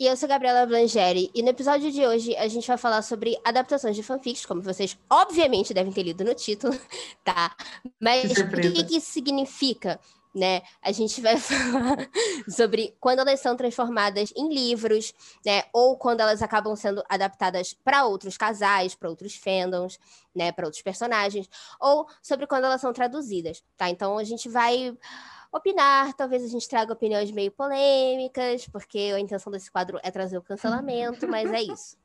E eu sou Gabriela Blangeri, e no episódio de hoje a gente vai falar sobre adaptações de fanfics, como vocês obviamente devem ter lido no título, tá? Mas o que, que isso significa? Né? A gente vai falar sobre quando elas são transformadas em livros, né? Ou quando elas acabam sendo adaptadas para outros casais, para outros fandoms, né? Para outros personagens, ou sobre quando elas são traduzidas, tá? Então a gente vai opinar. Talvez a gente traga opiniões meio polêmicas, porque a intenção desse quadro é trazer o cancelamento, mas é isso.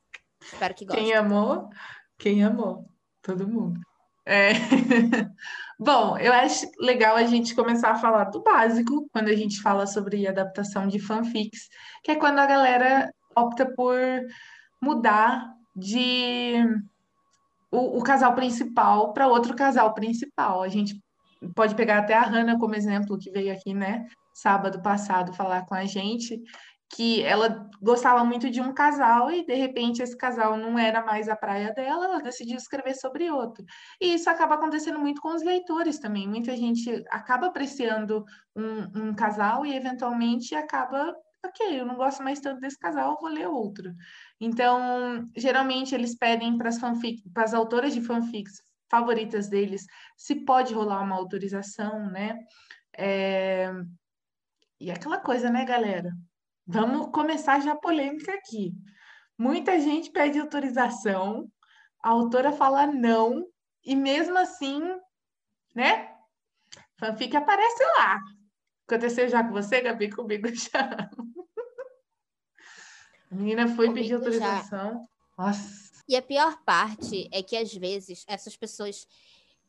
Espero que gostem. Quem amou, quem amou, todo mundo. É... Bom, eu acho legal a gente começar a falar do básico quando a gente fala sobre adaptação de fanfics, que é quando a galera opta por mudar de o, o casal principal para outro casal principal. A gente pode pegar até a Hannah como exemplo, que veio aqui, né, sábado passado falar com a gente, que ela gostava muito de um casal e de repente esse casal não era mais a praia dela, ela decidiu escrever sobre outro. E isso acaba acontecendo muito com os leitores também. Muita gente acaba apreciando um, um casal e eventualmente acaba, ok, eu não gosto mais tanto desse casal, vou ler outro. Então, geralmente eles pedem para as autoras de fanfics favoritas deles, se pode rolar uma autorização, né? É... E aquela coisa, né, galera? Vamos começar já a polêmica aqui. Muita gente pede autorização, a autora fala não, e mesmo assim, né? Fanfic aparece lá. Aconteceu já com você, Gabi? Comigo já. A menina foi Comigo pedir autorização. Já. Nossa. E a pior parte é que, às vezes, essas pessoas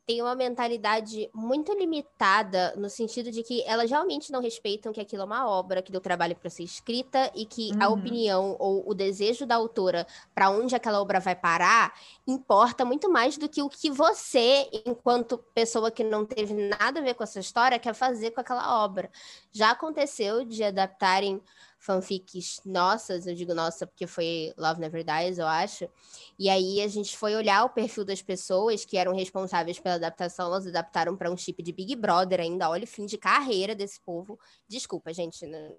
têm uma mentalidade muito limitada, no sentido de que elas realmente não respeitam que aquilo é uma obra, que deu trabalho para ser escrita e que uhum. a opinião ou o desejo da autora para onde aquela obra vai parar importa muito mais do que o que você, enquanto pessoa que não teve nada a ver com essa história, quer fazer com aquela obra. Já aconteceu de adaptarem fanfics nossas, eu digo nossa porque foi Love Never Dies, eu acho. E aí a gente foi olhar o perfil das pessoas que eram responsáveis pela adaptação, elas adaptaram para um chip de Big Brother ainda. Olha o fim de carreira desse povo. Desculpa, gente, não...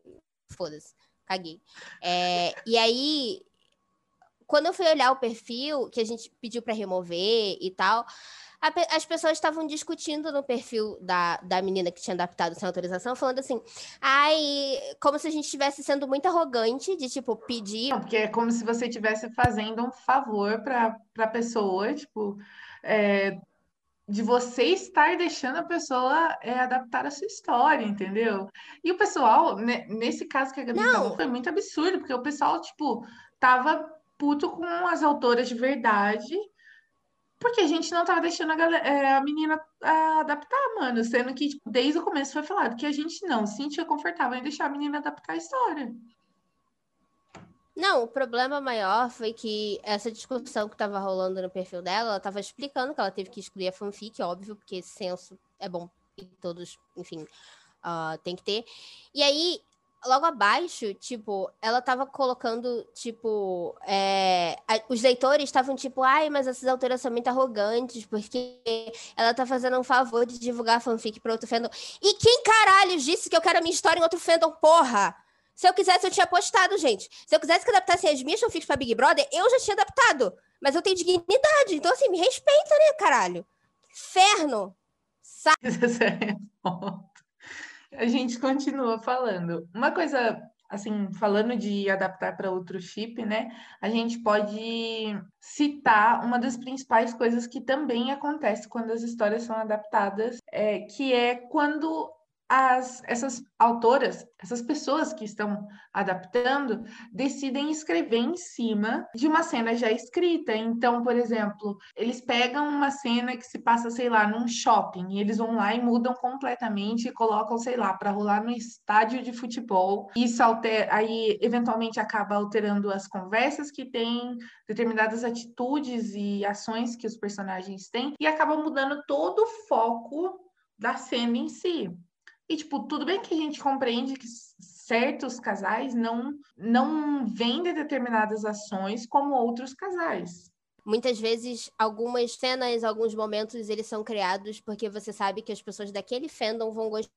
foda-se, caguei. É... e aí, quando eu fui olhar o perfil que a gente pediu para remover e tal, a, as pessoas estavam discutindo no perfil da, da menina que tinha adaptado sem autorização, falando assim, ai, como se a gente estivesse sendo muito arrogante de, tipo, pedir. Não, porque é como se você estivesse fazendo um favor para a pessoa, tipo, é, de você estar deixando a pessoa é, adaptar a sua história, entendeu? E o pessoal, né, nesse caso que a Gabi falou, foi muito absurdo, porque o pessoal, tipo, tava puto com as autoras de verdade porque a gente não tava deixando a, galera, é, a menina a adaptar, mano. Sendo que tipo, desde o começo foi falado que a gente não se sentia confortável em deixar a menina adaptar a história. Não, o problema maior foi que essa discussão que estava rolando no perfil dela, ela estava explicando que ela teve que excluir a fanfic, óbvio, porque senso é bom e todos, enfim, uh, tem que ter. E aí logo abaixo, tipo, ela tava colocando, tipo, é, a, os leitores estavam tipo, ai, mas essas autoras são muito arrogantes, porque ela tá fazendo um favor de divulgar fanfic pra outro fandom. E quem caralho disse que eu quero a minha história em outro fandom, porra? Se eu quisesse, eu tinha postado, gente. Se eu quisesse que adaptassem as minhas fanfics pra Big Brother, eu já tinha adaptado. Mas eu tenho dignidade, então assim, me respeita, né, caralho? Inferno! Sabe? A gente continua falando. Uma coisa, assim, falando de adaptar para outro chip, né? A gente pode citar uma das principais coisas que também acontece quando as histórias são adaptadas, é, que é quando as, essas autoras, essas pessoas que estão adaptando, decidem escrever em cima de uma cena já escrita. Então, por exemplo, eles pegam uma cena que se passa, sei lá, num shopping, e eles vão lá e mudam completamente e colocam, sei lá, para rolar no estádio de futebol. Isso altera, aí eventualmente acaba alterando as conversas que tem, determinadas atitudes e ações que os personagens têm, e acaba mudando todo o foco da cena em si. E, tipo, tudo bem que a gente compreende que certos casais não, não vendem determinadas ações como outros casais. Muitas vezes, algumas cenas, alguns momentos, eles são criados porque você sabe que as pessoas daquele fandom vão gostar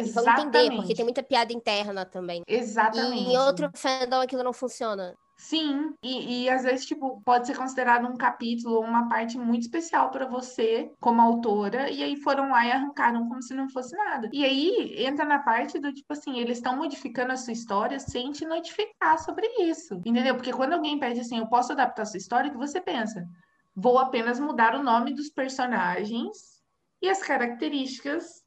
Exatamente. e vão entender, porque tem muita piada interna também. Exatamente. E em outro fandom aquilo não funciona. Sim, e, e às vezes, tipo, pode ser considerado um capítulo ou uma parte muito especial para você, como autora, e aí foram lá e arrancaram como se não fosse nada. E aí entra na parte do tipo assim, eles estão modificando a sua história sem te notificar sobre isso, entendeu? Porque quando alguém pede assim, eu posso adaptar a sua história, o que você pensa? Vou apenas mudar o nome dos personagens e as características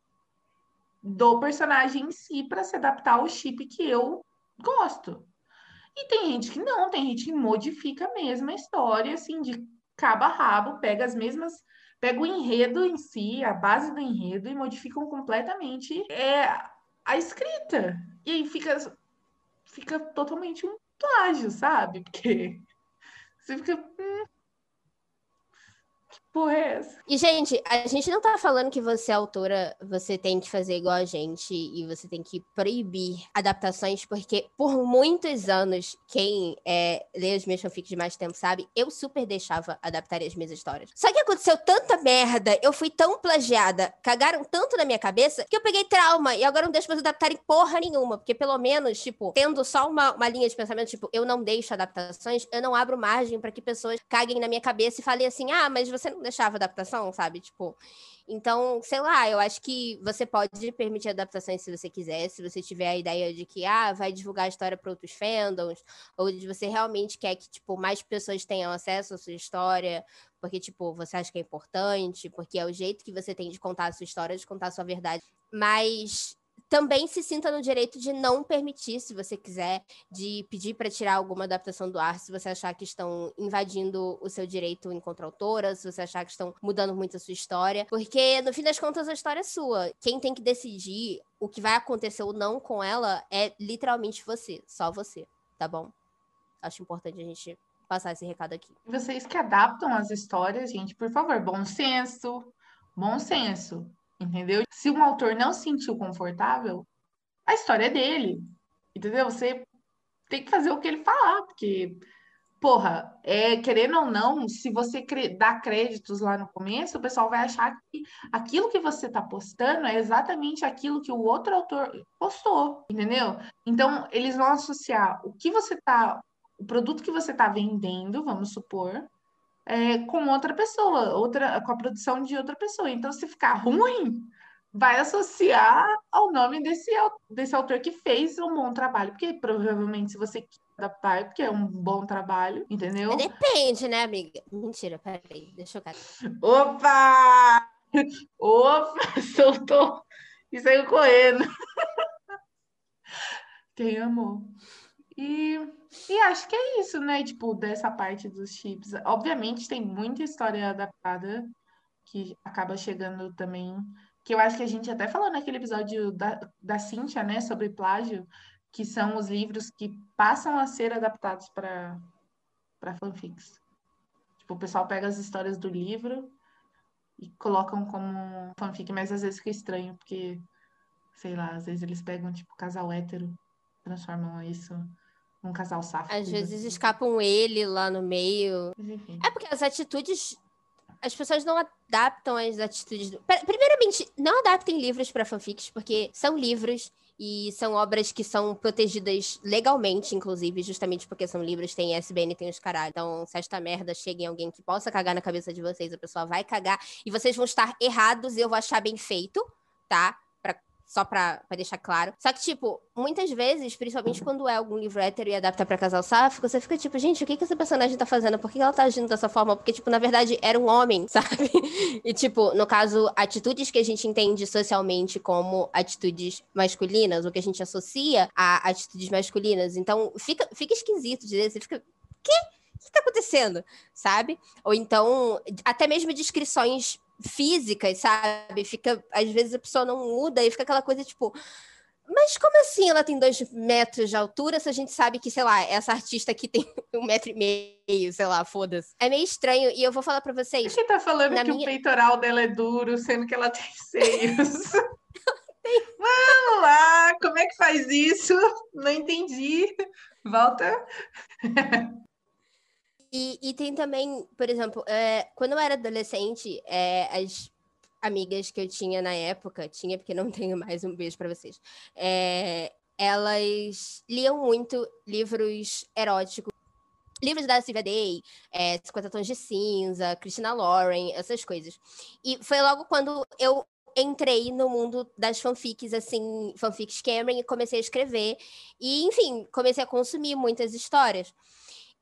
do personagem em si para se adaptar ao chip que eu gosto. E tem gente que não, tem gente que modifica mesmo a história, assim, de cabo a rabo, pega as mesmas, pega o enredo em si, a base do enredo, e modificam completamente é, a escrita. E aí fica, fica totalmente um plágio, sabe? Porque você fica. Hum, porra é essa? E, gente, a gente não tá falando que você, autora, você tem que fazer igual a gente e você tem que proibir adaptações, porque por muitos anos, quem é, lê os meus fanfics de mais tempo sabe, eu super deixava adaptar as minhas histórias. Só que aconteceu tanta merda, eu fui tão plagiada, cagaram tanto na minha cabeça, que eu peguei trauma e agora não deixo mais adaptarem porra nenhuma, porque pelo menos, tipo, tendo só uma, uma linha de pensamento, tipo, eu não deixo adaptações, eu não abro margem para que pessoas caguem na minha cabeça e falem assim, ah, mas você não deixava adaptação, sabe? Tipo, então, sei lá, eu acho que você pode permitir adaptações se você quiser, se você tiver a ideia de que, ah, vai divulgar a história para outros fandoms, ou de você realmente quer que, tipo, mais pessoas tenham acesso à sua história, porque, tipo, você acha que é importante, porque é o jeito que você tem de contar a sua história, de contar a sua verdade. Mas também se sinta no direito de não permitir, se você quiser, de pedir para tirar alguma adaptação do ar, se você achar que estão invadindo o seu direito enquanto autora, se você achar que estão mudando muito a sua história, porque no fim das contas a história é sua. Quem tem que decidir o que vai acontecer ou não com ela é literalmente você, só você, tá bom? Acho importante a gente passar esse recado aqui. Vocês que adaptam as histórias, gente, por favor, bom senso, bom senso entendeu? Se um autor não se sentiu confortável, a história é dele, entendeu? Você tem que fazer o que ele falar, porque, porra, é, querendo ou não, se você dá créditos lá no começo, o pessoal vai achar que aquilo que você está postando é exatamente aquilo que o outro autor postou, entendeu? Então, eles vão associar o que você está, o produto que você está vendendo, vamos supor, é, com outra pessoa, outra, com a produção de outra pessoa. Então, se ficar ruim, vai associar ao nome desse, desse autor que fez um bom trabalho. Porque provavelmente, se você adaptar, é porque é um bom trabalho, entendeu? Depende, né, amiga? Mentira, peraí, deixa eu ver. Opa! Opa! Soltou e saiu correndo. Quem amou? E e acho que é isso, né? Tipo, dessa parte dos chips. Obviamente tem muita história adaptada que acaba chegando também. Que eu acho que a gente até falou naquele episódio da, da Cíntia, né, sobre plágio, que são os livros que passam a ser adaptados para fanfics. Tipo, o pessoal pega as histórias do livro e colocam como fanfic, mas às vezes fica estranho, porque, sei lá, às vezes eles pegam, tipo, casal hétero, transformam isso um casal safado. Às vezes escapam ele lá no meio. Enfim. É porque as atitudes. As pessoas não adaptam as atitudes. Do... Primeiramente, não adaptem livros para fanfics, porque são livros e são obras que são protegidas legalmente, inclusive, justamente porque são livros, tem SBN, tem os caralho. Então, se esta merda chega em alguém que possa cagar na cabeça de vocês, a pessoa vai cagar e vocês vão estar errados e eu vou achar bem feito, tá? Só pra, pra deixar claro. Só que, tipo, muitas vezes, principalmente quando é algum livro hétero e adapta pra casal sáfico, você fica tipo, gente, o que que essa personagem tá fazendo? Por que ela tá agindo dessa forma? Porque, tipo, na verdade, era um homem, sabe? E, tipo, no caso, atitudes que a gente entende socialmente como atitudes masculinas, ou que a gente associa a atitudes masculinas. Então, fica, fica esquisito dizer, você fica, quê? O que tá acontecendo? Sabe? Ou então, até mesmo descrições físicas, sabe? Fica, às vezes a pessoa não muda e fica aquela coisa tipo. Mas como assim ela tem dois metros de altura se a gente sabe que, sei lá, essa artista aqui tem um metro e meio, sei lá, foda-se. É meio estranho e eu vou falar pra vocês. Que tá falando que minha... o peitoral dela é duro, sendo que ela tem seios? Vamos lá, como é que faz isso? Não entendi. Volta. E, tem também, por exemplo, é, quando eu era adolescente, é, as amigas que eu tinha na época, tinha porque não tenho mais um beijo para vocês, é, elas liam muito livros eróticos. Livros da Sylvia Day, é, 50 Tons de Cinza, Christina Lauren, essas coisas. E foi logo quando eu entrei no mundo das fanfics, assim, fanfics Cameron, e comecei a escrever. E, enfim, comecei a consumir muitas histórias.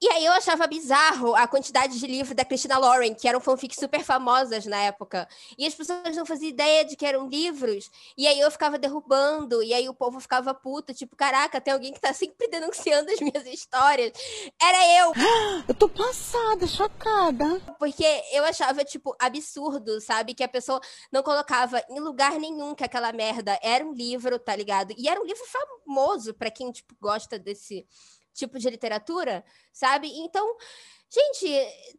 E aí eu achava bizarro a quantidade de livros da Christina Lauren, que eram fanfics super famosas na época. E as pessoas não faziam ideia de que eram livros. E aí eu ficava derrubando, e aí o povo ficava puto, tipo, caraca, tem alguém que tá sempre denunciando as minhas histórias. Era eu! Eu tô passada, chocada. Porque eu achava, tipo, absurdo, sabe? Que a pessoa não colocava em lugar nenhum que aquela merda era um livro, tá ligado? E era um livro famoso para quem, tipo, gosta desse tipo de literatura, sabe? Então, gente,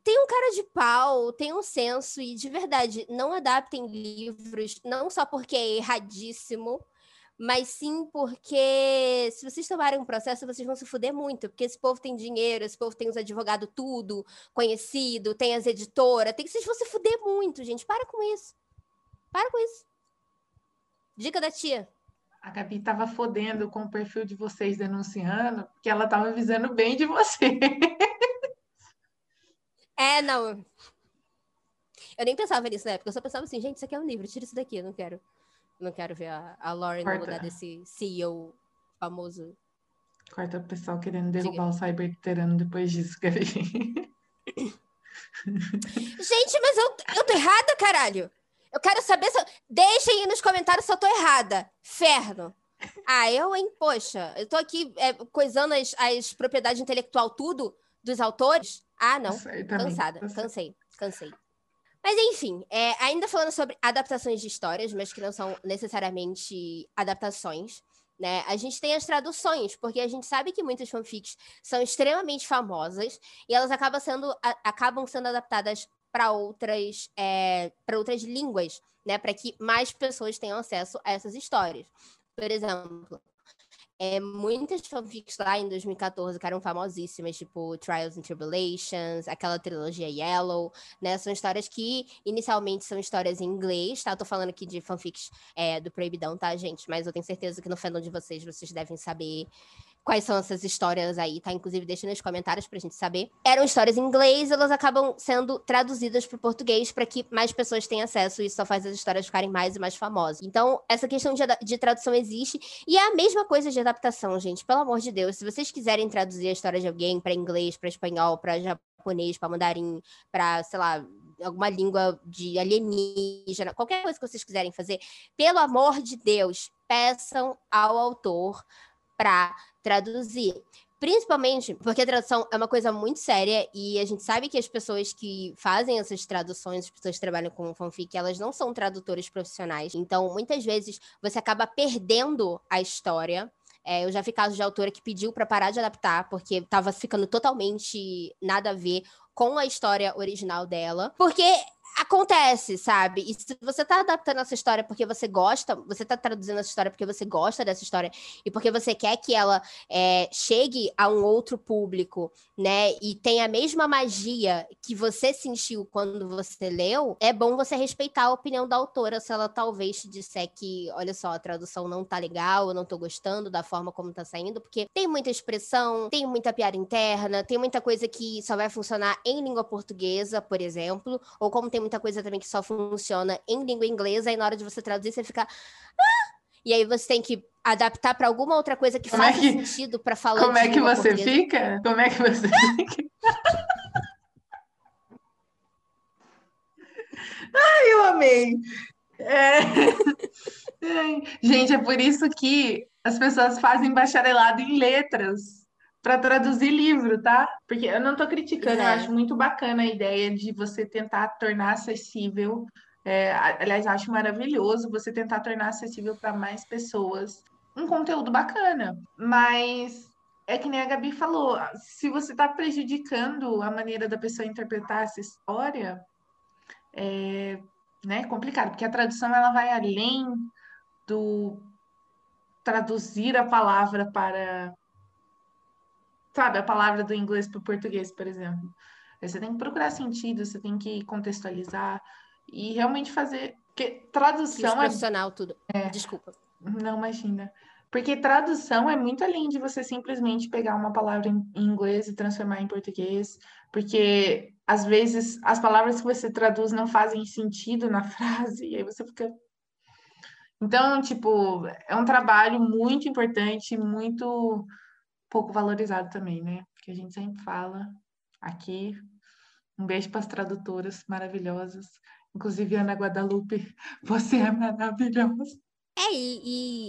tem um cara de pau, tem um senso, e de verdade, não adaptem livros, não só porque é erradíssimo, mas sim porque se vocês tomarem um processo, vocês vão se fuder muito, porque esse povo tem dinheiro, esse povo tem os advogados tudo, conhecido, tem as editoras, tem que vocês vão se fuder muito, gente. Para com isso. Para com isso. Dica da tia. A Gabi estava fodendo com o perfil de vocês denunciando, porque ela estava avisando bem de você. É, não. Eu nem pensava nisso na época, eu só pensava assim, gente, isso aqui é um livro, tira isso daqui, eu não quero. Não quero ver a, a Lauren Corta. no lugar desse CEO famoso. Corta o pessoal querendo derrubar Diga. o cyberterano depois disso, Gabi. Gente, mas eu, eu tô errada, caralho! Eu quero saber se. Eu... Deixem aí nos comentários se eu tô errada. Ferno. Ah, eu, hein? Poxa, eu tô aqui é, coisando as, as propriedades intelectual tudo dos autores. Ah, não. Cansada. Cansei, cansei. Mas enfim, é, ainda falando sobre adaptações de histórias, mas que não são necessariamente adaptações, né? A gente tem as traduções, porque a gente sabe que muitas fanfics são extremamente famosas e elas acabam sendo, a, acabam sendo adaptadas para outras, é, outras línguas, né? Para que mais pessoas tenham acesso a essas histórias. Por exemplo, é, muitas fanfics lá em 2014 que eram famosíssimas, tipo Trials and Tribulations, aquela trilogia Yellow, né? São histórias que inicialmente são histórias em inglês, tá? Eu tô falando aqui de fanfics é, do Proibidão, tá, gente? Mas eu tenho certeza que no fandom de vocês, vocês devem saber quais são essas histórias aí, tá? Inclusive, deixa nos comentários pra gente saber. Eram histórias em inglês, elas acabam sendo traduzidas para o português para que mais pessoas tenham acesso e isso só faz as histórias ficarem mais e mais famosas. Então, essa questão de, de tradução existe e é a mesma coisa de adaptação, gente. Pelo amor de Deus, se vocês quiserem traduzir a história de alguém para inglês, para espanhol, para japonês, para mandarim, para, sei lá, alguma língua de alienígena, qualquer coisa que vocês quiserem fazer, pelo amor de Deus, peçam ao autor para traduzir. Principalmente porque a tradução é uma coisa muito séria e a gente sabe que as pessoas que fazem essas traduções, as pessoas que trabalham com fanfic, elas não são tradutores profissionais. Então, muitas vezes, você acaba perdendo a história. É, eu já vi casos de autora que pediu para parar de adaptar porque estava ficando totalmente nada a ver com a história original dela. Porque acontece, sabe? E se você tá adaptando essa história porque você gosta, você tá traduzindo essa história porque você gosta dessa história e porque você quer que ela é, chegue a um outro público, né? E tenha a mesma magia que você sentiu quando você leu, é bom você respeitar a opinião da autora se ela talvez te disser que, olha só, a tradução não tá legal, eu não tô gostando da forma como tá saindo, porque tem muita expressão, tem muita piada interna, tem muita coisa que só vai funcionar em língua portuguesa, por exemplo, ou como tem muita coisa também que só funciona em língua inglesa, e na hora de você traduzir, você fica. Ah! e aí você tem que adaptar para alguma outra coisa que Como é faça que- sentido para falar Como é que você portuguesa. fica? Como é que você fica? Ai, eu amei. É. Gente, é por isso que as pessoas fazem bacharelado em letras para traduzir livro, tá? Porque eu não estou criticando, eu É. acho muito bacana a ideia de você tentar tornar acessível. é, aliás, acho maravilhoso você tentar tornar acessível para mais pessoas um conteúdo bacana. Mas é que nem a Gabi falou, se você está prejudicando a maneira da pessoa interpretar essa história, é né, complicado, porque a tradução ela vai além do traduzir a palavra para, sabe, a palavra do inglês para o português, por exemplo. Aí Você tem que procurar sentido, você tem que contextualizar e realmente fazer. Porque E tradução é profissional, tudo. Desculpa. não, imagina. Porque tradução é muito além de você simplesmente pegar uma palavra em em inglês e transformar em português, porque às vezes as palavras que você traduz não fazem sentido na frase, e aí você fica. Então, tipo, é um trabalho muito importante, muito pouco valorizado também, né? Que a gente sempre fala aqui. Um beijo para as tradutoras maravilhosas, inclusive Ana Guadalupe, você é maravilhosa. É, e,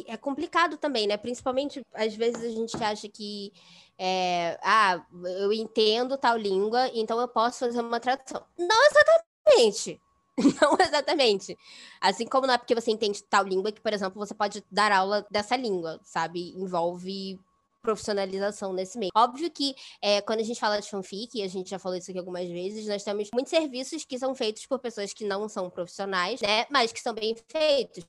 e é complicado também, né? Principalmente, às vezes a gente acha que, é, ah, eu entendo tal língua, então eu posso fazer uma tradução. Não exatamente. Não exatamente. Assim como não é porque você entende tal língua que, por exemplo, você pode dar aula dessa língua, sabe? Envolve profissionalização nesse meio. Óbvio que é, quando a gente fala de fanfic, e a gente já falou isso aqui algumas vezes, nós temos muitos serviços que são feitos por pessoas que não são profissionais, né? Mas que são bem feitos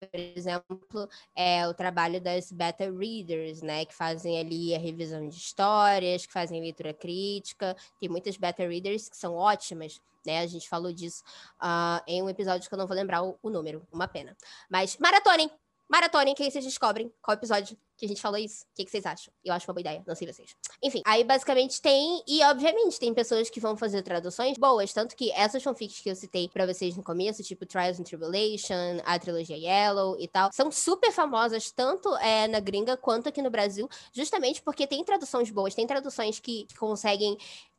por exemplo, é o trabalho das beta readers, né, que fazem ali a revisão de histórias, que fazem leitura crítica. Tem muitas beta readers que são ótimas, né? A gente falou disso ah, em um episódio que eu não vou lembrar o, o número, uma pena. Mas maratonem, maratonem, que aí vocês descobrem qual episódio que a gente falou isso. O que, que vocês acham? Eu acho uma boa ideia, não sei vocês. Enfim, aí basicamente tem, e obviamente tem pessoas que vão fazer traduções boas, tanto que essas fanfics que eu citei pra vocês no começo, tipo Trials and Tribulation, a trilogia Yellow e tal, são super famosas, tanto é, na gringa quanto aqui no Brasil, justamente porque tem traduções boas, tem traduções que, que conseguem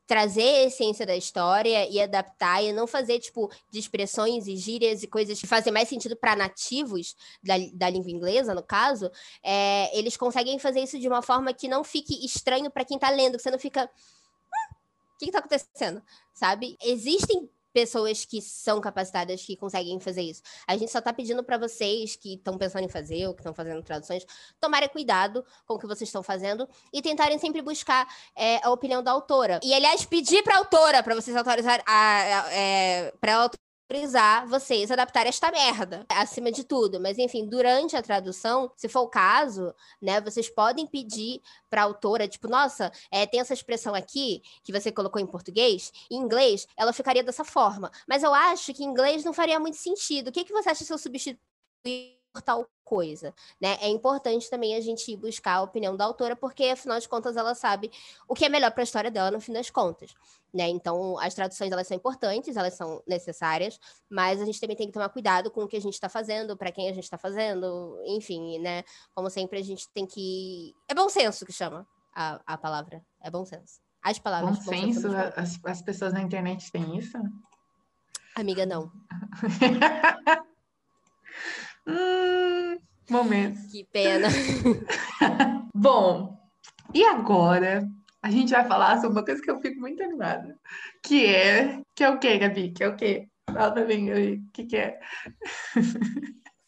trazer a essência da história e adaptar e não fazer, tipo, de expressões e gírias e coisas que fazem mais sentido para nativos da, da língua inglesa, no caso, é, eles conseguem fazer isso de uma forma que não fique estranho para quem tá lendo, que você não fica. "Hum, O que, que tá acontecendo? Sabe? Existem pessoas que são capacitadas que conseguem fazer isso. A gente só tá pedindo para vocês que estão pensando em fazer ou que estão fazendo traduções, tomarem cuidado com o que vocês estão fazendo e tentarem sempre buscar é, a opinião da autora. E, aliás, pedir pra autora para vocês autorizar a, a, é, pra ela autorizar vocês a adaptar esta merda, acima de tudo. Mas, enfim, durante a tradução, se for o caso, né, vocês podem pedir pra autora, tipo, nossa, é, tem essa expressão aqui que você colocou em português, em inglês, ela ficaria dessa forma. Mas eu acho que em inglês não faria muito sentido. O que, que você acha se eu substituir tal coisa, né? É importante também a gente ir buscar a opinião da autora, porque afinal de contas ela sabe o que é melhor para a história dela no fim das contas, né? Então as traduções elas são importantes, elas são necessárias, mas a gente também tem que tomar cuidado com o que a gente está fazendo, para quem a gente está fazendo, enfim, né? Como sempre a gente tem que é bom senso que chama a, a palavra, é bom senso. As Bom palavras bom senso, senso, bom. as, as pessoas na internet têm isso? amiga não. Hum, momentos. Que pena. Bom, e agora a gente vai falar sobre uma coisa que eu fico muito animada, que é, que é o quê, Gabi? Que é o quê? Fala pra mim aí, o que que é?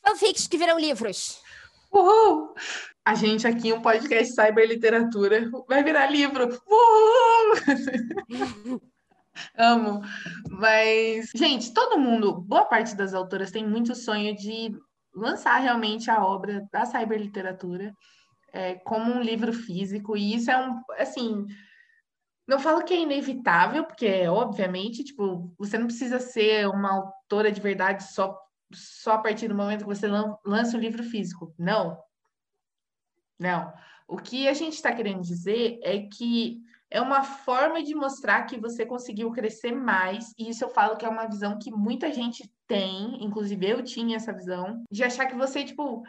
Fanfics que viram livros. Uhul! A gente aqui, um podcast Cyberliteratura, vai virar livro. Uhul! Amo. Mas, gente, todo mundo, boa parte das autoras tem muito sonho de lançar realmente a obra da cyberliteratura é, como um livro físico, e isso é um, assim, não falo que é inevitável, porque é obviamente, tipo, você não precisa ser uma autora de verdade só, só a partir do momento que você lan- lança o livro físico. Não. Não. O que a gente está querendo dizer é que é uma forma de mostrar que você conseguiu crescer mais, e isso eu falo que é uma visão que muita gente tem, inclusive eu tinha essa visão, de achar que você, tipo,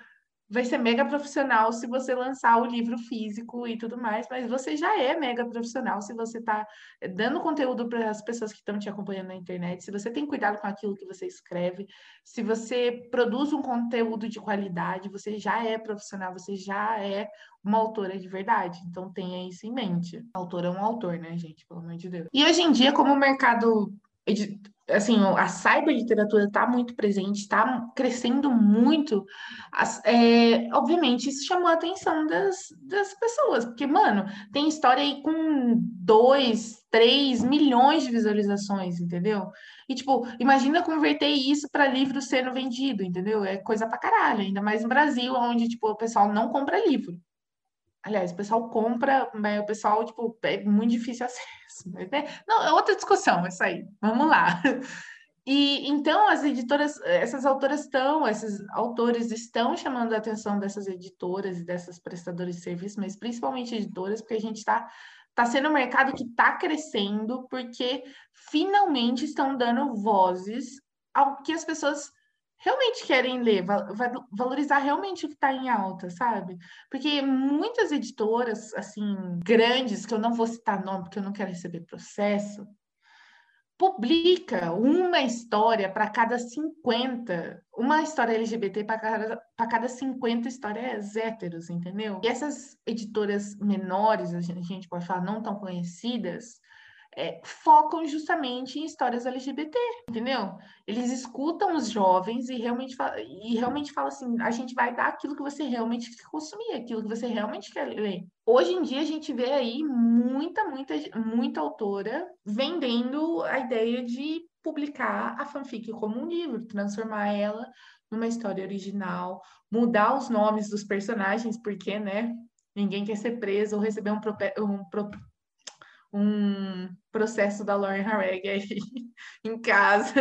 vai ser mega profissional se você lançar o livro físico e tudo mais, mas você já é mega profissional se você está dando conteúdo para as pessoas que estão te acompanhando na internet, se você tem cuidado com aquilo que você escreve, se você produz um conteúdo de qualidade, você já é profissional, você já é uma autora de verdade. Então tenha isso em mente. Autor é um autor, né, gente? Pelo amor de Deus. E hoje em dia, como o mercado assim, a cyberliteratura está muito presente, está crescendo muito. É, obviamente, isso chamou a atenção das, das pessoas, porque, mano, tem história aí com 2, 3 milhões de visualizações, entendeu? E, tipo, imagina converter isso para livro sendo vendido, entendeu? É coisa pra caralho, ainda mais no Brasil, onde, tipo, o pessoal não compra livro. Aliás, o pessoal compra, mas o pessoal, tipo, é muito difícil acesso. Né? Não, é outra discussão, isso aí. Vamos lá. E então as editoras, essas autoras estão, esses autores estão chamando a atenção dessas editoras e dessas prestadoras de serviço, mas principalmente editoras, porque a gente está tá sendo um mercado que está crescendo, porque finalmente estão dando vozes ao que as pessoas realmente querem ler, valorizar realmente o que está em alta, sabe? Porque muitas editoras, assim, grandes, que eu não vou citar nome porque eu não quero receber processo, publica uma história para cada 50, uma história LGBT para cada, cada 50 histórias héteros, entendeu? E essas editoras menores, a gente pode falar não tão conhecidas, é, focam justamente em histórias LGBT, entendeu? Eles escutam os jovens e realmente, e realmente falam assim: a gente vai dar aquilo que você realmente quer consumir, aquilo que você realmente quer ler. Hoje em dia a gente vê aí muita, muita, muita autora vendendo a ideia de publicar a fanfic como um livro, transformar ela numa história original, mudar os nomes dos personagens, porque, né? Ninguém quer ser preso ou receber um, um um processo da Lauren Harreg aí em casa.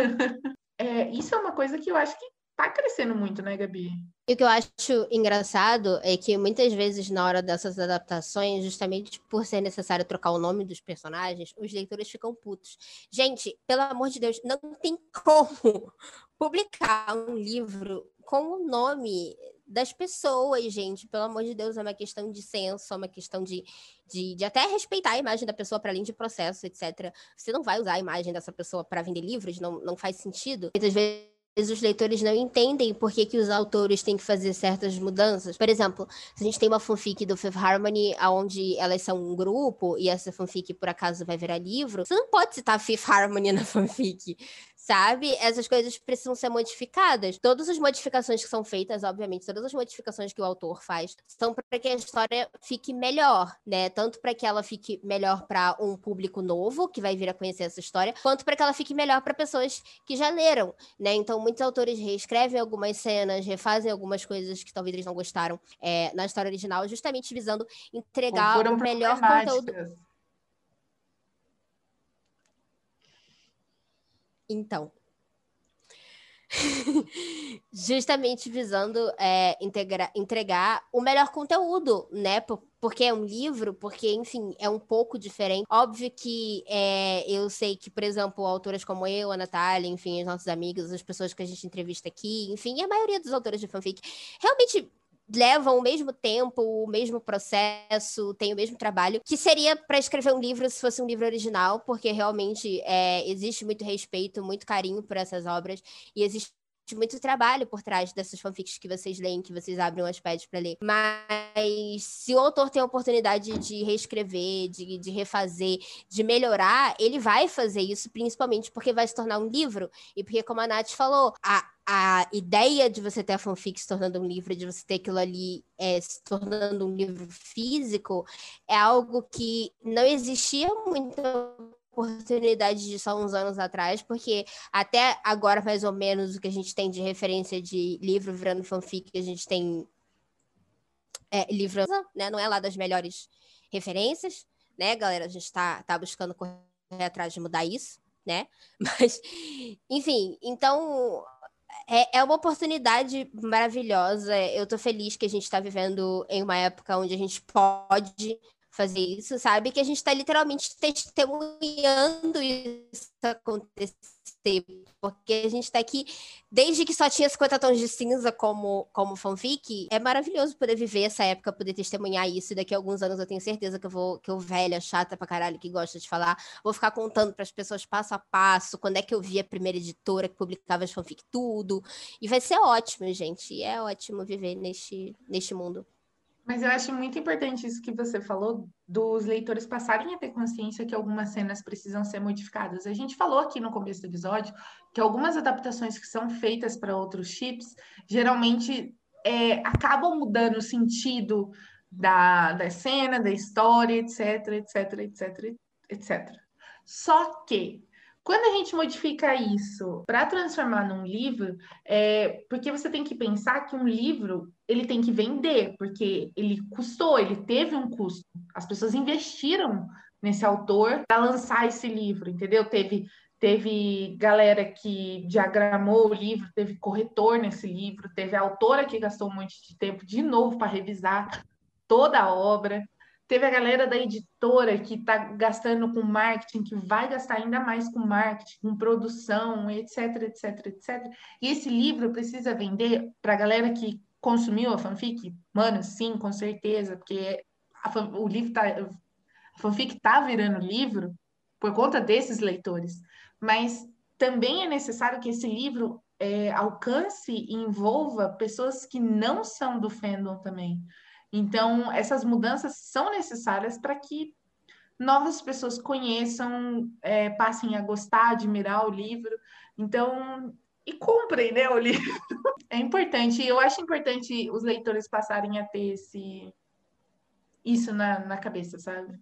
É, isso é uma coisa que eu acho que tá crescendo muito, né, Gabi? E o que eu acho engraçado é que muitas vezes, na hora dessas adaptações, justamente por ser necessário trocar o nome dos personagens, os leitores ficam putos. Gente, pelo amor de Deus, não tem como publicar um livro com o nome das pessoas, gente. Pelo amor de Deus, é uma questão de senso, é uma questão de, de, de até respeitar a imagem da pessoa para além de processo, etc. Você não vai usar a imagem dessa pessoa para vender livros, não, não faz sentido. Muitas vezes os leitores não entendem por que, que os autores têm que fazer certas mudanças. Por exemplo, se a gente tem uma fanfic do Fifth Harmony, onde elas são um grupo, e essa fanfic por acaso vai virar livro, você não pode citar Fifth Harmony na fanfic sabe? Essas coisas precisam ser modificadas. Todas as modificações que são feitas, obviamente, todas as modificações que o autor faz são para que a história fique melhor, né? Tanto para que ela fique melhor para um público novo que vai vir a conhecer essa história, quanto para que ela fique melhor para pessoas que já leram, né? Então, muitos autores reescrevem algumas cenas, refazem algumas coisas que talvez eles não gostaram é, na história original, justamente visando entregar o melhor conteúdo. Então, justamente visando é, integra, entregar o melhor conteúdo, né? Porque é um livro, porque, enfim, é um pouco diferente. Óbvio que é, eu sei que, por exemplo, autoras como eu, a Natália, enfim, os nossos amigos, as pessoas que a gente entrevista aqui, enfim, a maioria dos autores de fanfic, realmente levam o mesmo tempo, o mesmo processo, tem o mesmo trabalho, que seria para escrever um livro se fosse um livro original, porque realmente é, existe muito respeito, muito carinho por essas obras, e existe muito trabalho por trás dessas fanfics que vocês leem, que vocês abrem as pads para ler. Mas se o autor tem a oportunidade de reescrever, de, de refazer, de melhorar, ele vai fazer isso, principalmente porque vai se tornar um livro. E porque, como a Nath falou, a, a ideia de você ter a fanfic se tornando um livro, de você ter aquilo ali é, se tornando um livro físico, é algo que não existia muito oportunidade de só uns anos atrás, porque até agora, mais ou menos, o que a gente tem de referência de livro virando fanfic, a gente tem é, livro, né? Não é lá das melhores referências, né, galera? A gente tá, tá buscando correr atrás de mudar isso, né? Mas, enfim, então é, é uma oportunidade maravilhosa. Eu tô feliz que a gente está vivendo em uma época onde a gente pode fazer isso, sabe? Que a gente está literalmente testemunhando isso acontecer. Porque a gente está aqui, desde que só tinha 50 tons de cinza como, como fanfic, é maravilhoso poder viver essa época, poder testemunhar isso. E daqui a alguns anos eu tenho certeza que eu vou, que eu velha, chata pra caralho, que gosta de falar, vou ficar contando para as pessoas passo a passo, quando é que eu vi a primeira editora que publicava as fanfic, tudo. E vai ser ótimo, gente. É ótimo viver neste, neste mundo. Mas eu acho muito importante isso que você falou, dos leitores passarem a ter consciência que algumas cenas precisam ser modificadas. A gente falou aqui no começo do episódio que algumas adaptações que são feitas para outros chips geralmente é, acabam mudando o sentido da, da cena, da história, etc, etc, etc, etc. Só que quando a gente modifica isso para transformar num livro, é porque você tem que pensar que um livro ele tem que vender, porque ele custou, ele teve um custo. As pessoas investiram nesse autor para lançar esse livro, entendeu? Teve teve galera que diagramou o livro, teve corretor nesse livro, teve autora que gastou um monte de tempo de novo para revisar toda a obra. Teve a galera da editora que está gastando com marketing, que vai gastar ainda mais com marketing, com produção, etc, etc, etc. E esse livro precisa vender para a galera que consumiu a fanfic? Mano, sim, com certeza, porque a, o livro tá, a fanfic está virando livro por conta desses leitores. Mas também é necessário que esse livro é, alcance e envolva pessoas que não são do fandom também. Então, essas mudanças são necessárias para que novas pessoas conheçam, é, passem a gostar, admirar o livro. Então, e comprem, né, o livro. É importante, eu acho importante os leitores passarem a ter esse isso na, na cabeça, sabe?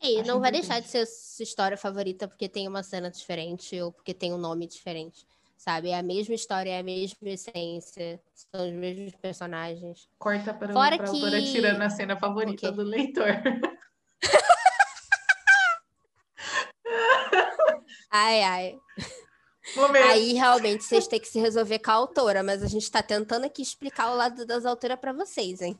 E não vai deixar de ser sua história favorita porque tem uma cena diferente ou porque tem um nome diferente sabe? É a mesma história, é a mesma essência, são os mesmos personagens. Corta para Fora que... autora tirando a cena favorita do leitor. ai, ai. Momento. Aí realmente vocês têm que se resolver com a autora, mas a gente está tentando aqui explicar o lado das autoras para vocês, hein?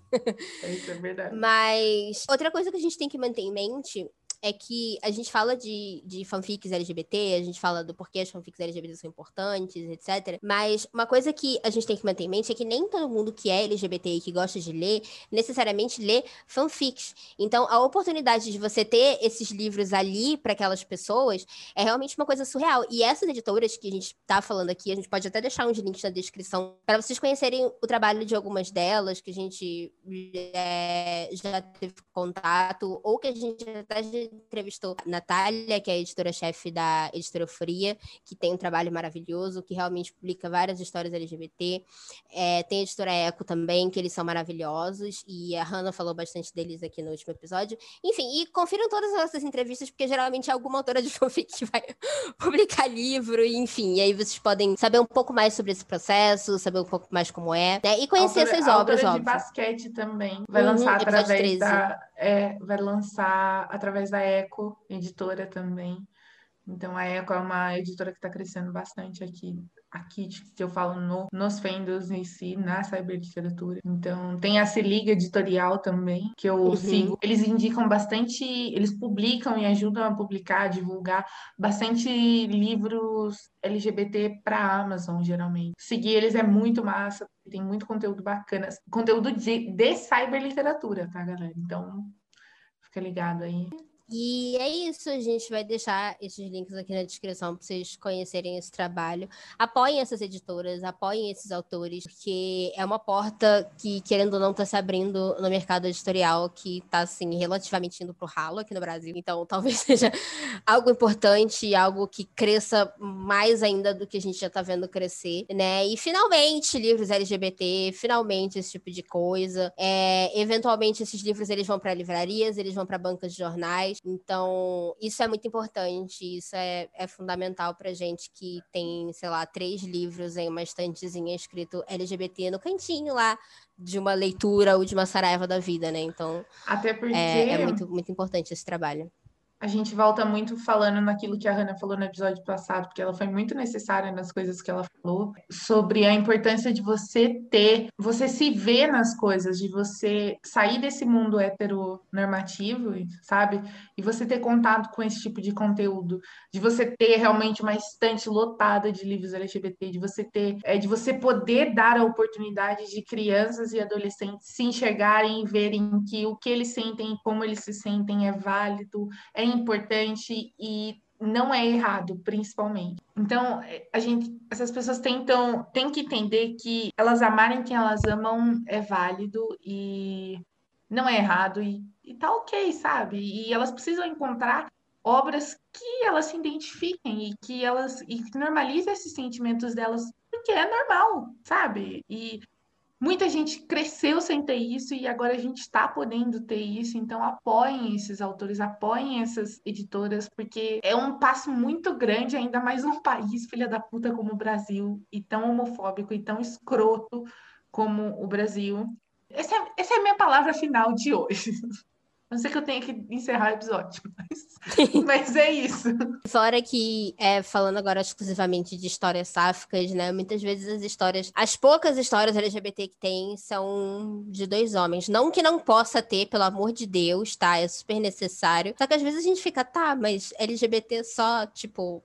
Isso é verdade. Mas outra coisa que a gente tem que manter em mente é que a gente fala de, de fanfics LGBT, a gente fala do porquê as fanfics LGBT são importantes, etc. Mas uma coisa que a gente tem que manter em mente é que nem todo mundo que é LGBT e que gosta de ler, necessariamente lê fanfics. Então, a oportunidade de você ter esses livros ali para aquelas pessoas é realmente uma coisa surreal. E essas editoras que a gente está falando aqui, a gente pode até deixar uns links na descrição para vocês conhecerem o trabalho de algumas delas, que a gente é, já teve contato, ou que a gente até entrevistou Natália, que é a editora-chefe da editora Fria, que tem um trabalho maravilhoso, que realmente publica várias histórias LGBT. É, tem a editora Eco também, que eles são maravilhosos, e a Hannah falou bastante deles aqui no último episódio. Enfim, e confiram todas as nossas entrevistas, porque geralmente é alguma autora de fanfic que vai publicar livro, enfim, e aí vocês podem saber um pouco mais sobre esse processo, saber um pouco mais como é, né? E conhecer autora, essas obras, óbvio. de basquete também. Vai uhum, lançar através da... É, vai lançar através da Eco, editora também. Então, a Eco é uma editora que está crescendo bastante aqui, aqui que eu falo no, nos fendos em si, na cyberliteratura. Então, tem a Se Liga Editorial também, que eu uhum. sigo. Eles indicam bastante, eles publicam e ajudam a publicar, a divulgar bastante livros LGBT para Amazon, geralmente. Seguir eles é muito massa, tem muito conteúdo bacana. Conteúdo de, de cyberliteratura, tá, galera? Então, fica ligado aí. E é isso, a gente vai deixar esses links aqui na descrição para vocês conhecerem esse trabalho. Apoiem essas editoras, apoiem esses autores, porque é uma porta que, querendo ou não, está se abrindo no mercado editorial que está, assim, relativamente indo para o ralo aqui no Brasil. Então, talvez seja algo importante, algo que cresça mais ainda do que a gente já está vendo crescer, né? E, finalmente, livros LGBT, finalmente esse tipo de coisa. É, eventualmente, esses livros, eles vão para livrarias, eles vão para bancas de jornais, então, isso é muito importante, isso é, é fundamental pra gente que tem, sei lá, três livros em uma estantezinha escrito LGBT no cantinho lá de uma leitura ou de uma saraiva da vida, né? Então, Até porque é, é muito, muito importante esse trabalho. A gente volta muito falando naquilo que a Hannah falou no episódio passado, porque ela foi muito necessária nas coisas que ela falou, sobre a importância de você ter, você se ver nas coisas, de você sair desse mundo heteronormativo, sabe? E você ter contato com esse tipo de conteúdo, de você ter realmente uma estante lotada de livros LGBT, de você ter, é, de você poder dar a oportunidade de crianças e adolescentes se enxergarem e verem que o que eles sentem e como eles se sentem é válido, é importante e não é errado, principalmente. Então, a gente, essas pessoas tentam, têm que entender que elas amarem quem elas amam é válido e não é errado e, e tá ok, sabe? E elas precisam encontrar obras que elas se identifiquem e que elas e que normalizem esses sentimentos delas, porque é normal, sabe? E Muita gente cresceu sem ter isso e agora a gente está podendo ter isso, então apoiem esses autores, apoiem essas editoras, porque é um passo muito grande, ainda mais um país, filha da puta, como o Brasil, e tão homofóbico e tão escroto como o Brasil. Essa é, essa é a minha palavra final de hoje. não sei que eu tenho que encerrar o episódio, mas, mas é isso. Fora que, é, falando agora exclusivamente de histórias sáficas, né? Muitas vezes as histórias, as poucas histórias LGBT que tem são de dois homens. Não que não possa ter, pelo amor de Deus, tá? É super necessário. Só que às vezes a gente fica, tá, mas LGBT só, tipo,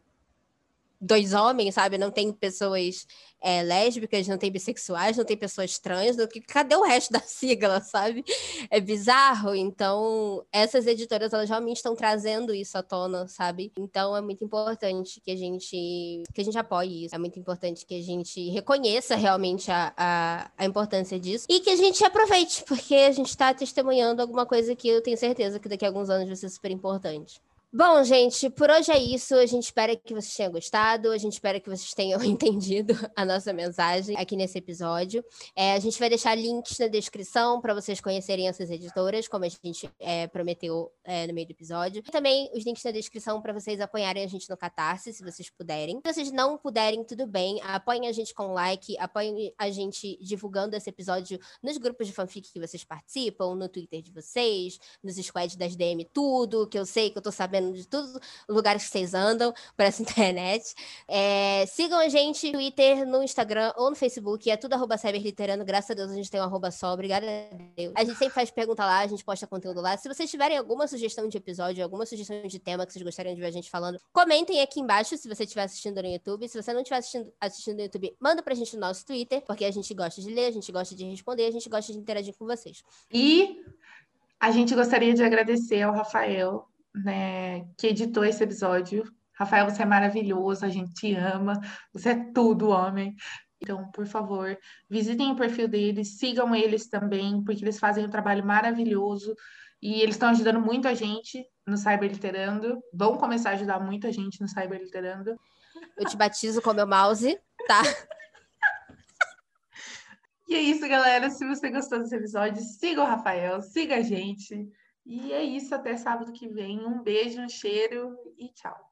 dois homens, sabe? Não tem pessoas é, lésbicas, não tem bissexuais, não tem pessoas trans. Não... Cadê o resto da sigla, sabe? É bizarro. Então, essas editoras, elas realmente estão trazendo isso à tona, sabe? Então, é muito importante que a gente, que a gente apoie isso. É muito importante que a gente reconheça realmente a, a, a importância disso e que a gente aproveite, porque a gente está testemunhando alguma coisa que eu tenho certeza que daqui a alguns anos vai ser super importante. Bom, gente, por hoje é isso. A gente espera que vocês tenham gostado. A gente espera que vocês tenham entendido a nossa mensagem aqui nesse episódio. É, a gente vai deixar links na descrição para vocês conhecerem essas editoras, como a gente é, prometeu é, no meio do episódio. E também os links na descrição para vocês apoiarem a gente no Catarse, se vocês puderem. Se vocês não puderem, tudo bem. Apoiem a gente com like, apoiem a gente divulgando esse episódio nos grupos de fanfic que vocês participam, no Twitter de vocês, nos squads das DM, tudo, que eu sei que eu tô sabendo sabendo de todos os lugares que vocês andam por essa internet. É, sigam a gente no Twitter, no Instagram ou no Facebook. É tudo arroba cyberliterano. Graças a Deus a gente tem um arroba só. Obrigada a Deus. A gente sempre faz pergunta lá, a gente posta conteúdo lá. Se vocês tiverem alguma sugestão de episódio, alguma sugestão de tema que vocês gostariam de ver a gente falando, comentem aqui embaixo se você estiver assistindo no YouTube. Se você não estiver assistindo, assistindo no YouTube, manda pra gente no nosso Twitter, porque a gente gosta de ler, a gente gosta de responder, a gente gosta de interagir com vocês. E a gente gostaria de agradecer ao Rafael né, que editou esse episódio. Rafael, você é maravilhoso, a gente te ama, você é tudo, homem. Então, por favor, visitem o perfil deles, sigam eles também, porque eles fazem um trabalho maravilhoso e eles estão ajudando muito a gente no Cyberliterando. Vão começar a ajudar muita gente no Cyberliterando. Eu te batizo com meu mouse, tá? e é isso, galera. Se você gostou desse episódio, siga o Rafael, siga a gente. E é isso, até sábado que vem. Um beijo, um cheiro e tchau.